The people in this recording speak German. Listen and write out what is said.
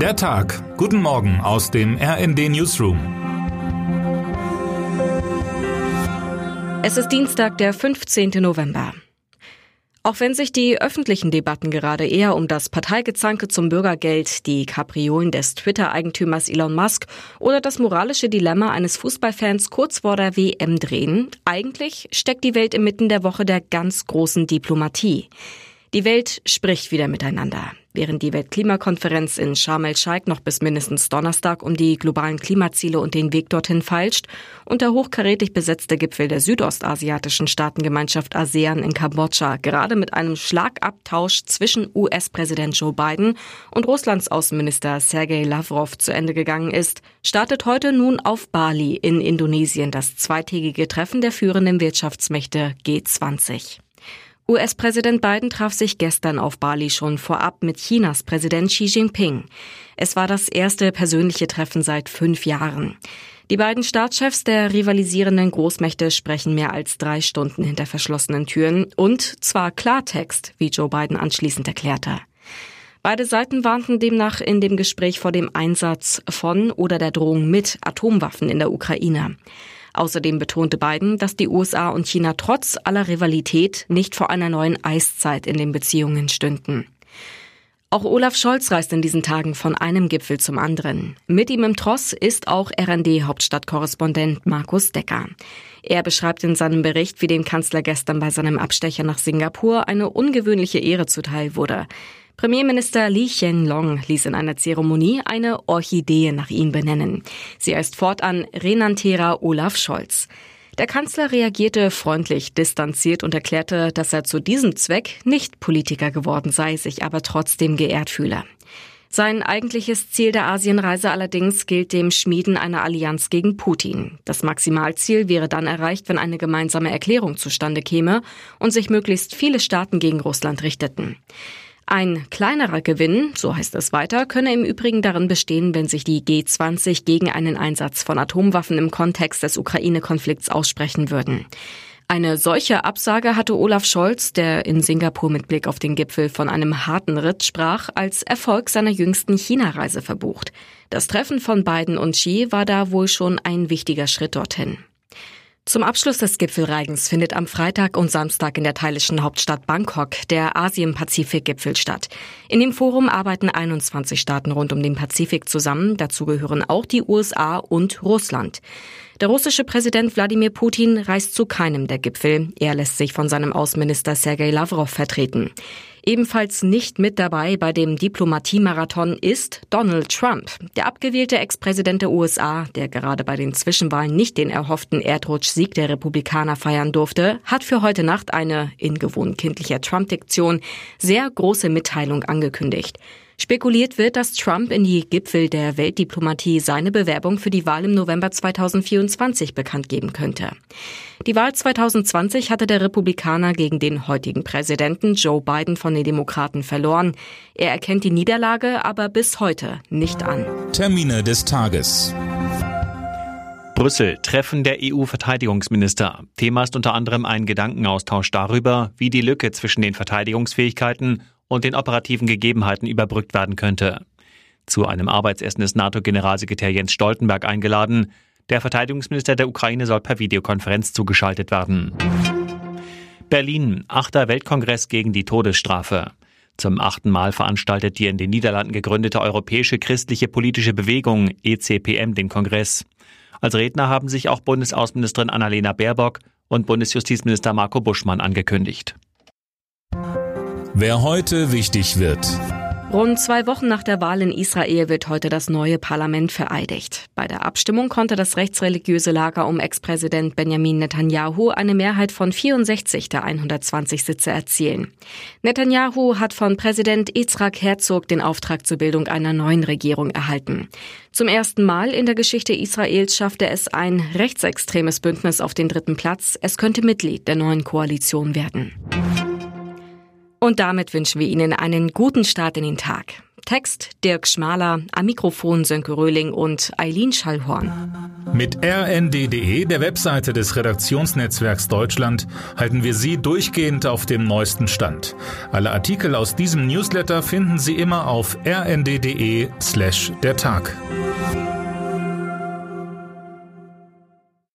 Der Tag. Guten Morgen aus dem RND Newsroom. Es ist Dienstag, der 15. November. Auch wenn sich die öffentlichen Debatten gerade eher um das Parteigezanke zum Bürgergeld, die Kapriolen des Twitter-Eigentümers Elon Musk oder das moralische Dilemma eines Fußballfans kurz vor der WM drehen, eigentlich steckt die Welt inmitten der Woche der ganz großen Diplomatie. Die Welt spricht wieder miteinander. Während die Weltklimakonferenz in Sharm el-Sheikh noch bis mindestens Donnerstag um die globalen Klimaziele und den Weg dorthin feilscht und der hochkarätig besetzte Gipfel der südostasiatischen Staatengemeinschaft ASEAN in Kambodscha gerade mit einem Schlagabtausch zwischen US-Präsident Joe Biden und Russlands Außenminister Sergei Lavrov zu Ende gegangen ist, startet heute nun auf Bali in Indonesien das zweitägige Treffen der führenden Wirtschaftsmächte G20. US-Präsident Biden traf sich gestern auf Bali schon vorab mit Chinas Präsident Xi Jinping. Es war das erste persönliche Treffen seit fünf Jahren. Die beiden Staatschefs der rivalisierenden Großmächte sprechen mehr als drei Stunden hinter verschlossenen Türen und zwar Klartext, wie Joe Biden anschließend erklärte. Beide Seiten warnten demnach in dem Gespräch vor dem Einsatz von oder der Drohung mit Atomwaffen in der Ukraine. Außerdem betonte Biden, dass die USA und China trotz aller Rivalität nicht vor einer neuen Eiszeit in den Beziehungen stünden. Auch Olaf Scholz reist in diesen Tagen von einem Gipfel zum anderen. Mit ihm im Tross ist auch RND-Hauptstadtkorrespondent Markus Decker. Er beschreibt in seinem Bericht, wie dem Kanzler gestern bei seinem Abstecher nach Singapur eine ungewöhnliche Ehre zuteil wurde. Premierminister Lee Hsien-Long ließ in einer Zeremonie eine Orchidee nach ihm benennen. Sie heißt fortan Renantera Olaf Scholz. Der Kanzler reagierte freundlich, distanziert und erklärte, dass er zu diesem Zweck nicht Politiker geworden sei, sich aber trotzdem geehrt fühle. Sein eigentliches Ziel der Asienreise allerdings gilt dem Schmieden einer Allianz gegen Putin. Das Maximalziel wäre dann erreicht, wenn eine gemeinsame Erklärung zustande käme und sich möglichst viele Staaten gegen Russland richteten. Ein kleinerer Gewinn, so heißt es weiter, könne im Übrigen darin bestehen, wenn sich die G20 gegen einen Einsatz von Atomwaffen im Kontext des Ukraine-Konflikts aussprechen würden. Eine solche Absage hatte Olaf Scholz, der in Singapur mit Blick auf den Gipfel von einem harten Ritt sprach, als Erfolg seiner jüngsten China-Reise verbucht. Das Treffen von Biden und Xi war da wohl schon ein wichtiger Schritt dorthin. Zum Abschluss des Gipfelreigens findet am Freitag und Samstag in der thailändischen Hauptstadt Bangkok der Asien-Pazifik-Gipfel statt. In dem Forum arbeiten 21 Staaten rund um den Pazifik zusammen. Dazu gehören auch die USA und Russland. Der russische Präsident Wladimir Putin reist zu keinem der Gipfel. Er lässt sich von seinem Außenminister Sergei Lavrov vertreten. Ebenfalls nicht mit dabei bei dem Diplomatiemarathon ist Donald Trump, der abgewählte Ex-Präsident der USA, der gerade bei den Zwischenwahlen nicht den erhofften Erdrutsch-Sieg der Republikaner feiern durfte, hat für heute Nacht eine in gewohnt kindlicher Trump-Diktion sehr große Mitteilung angekündigt. Spekuliert wird, dass Trump in die Gipfel der Weltdiplomatie seine Bewerbung für die Wahl im November 2024 bekannt geben könnte. Die Wahl 2020 hatte der Republikaner gegen den heutigen Präsidenten Joe Biden von den Demokraten verloren. Er erkennt die Niederlage aber bis heute nicht an. Termine des Tages. Brüssel, Treffen der EU-Verteidigungsminister. Thema ist unter anderem ein Gedankenaustausch darüber, wie die Lücke zwischen den Verteidigungsfähigkeiten und den operativen Gegebenheiten überbrückt werden könnte. Zu einem Arbeitsessen ist NATO-Generalsekretär Jens Stoltenberg eingeladen. Der Verteidigungsminister der Ukraine soll per Videokonferenz zugeschaltet werden. Berlin, achter Weltkongress gegen die Todesstrafe. Zum achten Mal veranstaltet die in den Niederlanden gegründete Europäische Christliche Politische Bewegung ECPM den Kongress. Als Redner haben sich auch Bundesaußenministerin Annalena Baerbock und Bundesjustizminister Marco Buschmann angekündigt. Wer heute wichtig wird. Rund zwei Wochen nach der Wahl in Israel wird heute das neue Parlament vereidigt. Bei der Abstimmung konnte das rechtsreligiöse Lager um Ex-Präsident Benjamin Netanyahu eine Mehrheit von 64 der 120 Sitze erzielen. Netanyahu hat von Präsident Yitzhak Herzog den Auftrag zur Bildung einer neuen Regierung erhalten. Zum ersten Mal in der Geschichte Israels schaffte es ein rechtsextremes Bündnis auf den dritten Platz. Es könnte Mitglied der neuen Koalition werden. Und damit wünschen wir Ihnen einen guten Start in den Tag. Text Dirk Schmaler, am Mikrofon Sönke Röhling und Eileen Schallhorn. Mit rnd.de, der Webseite des Redaktionsnetzwerks Deutschland, halten wir Sie durchgehend auf dem neuesten Stand. Alle Artikel aus diesem Newsletter finden Sie immer auf rnd.de slash der Tag.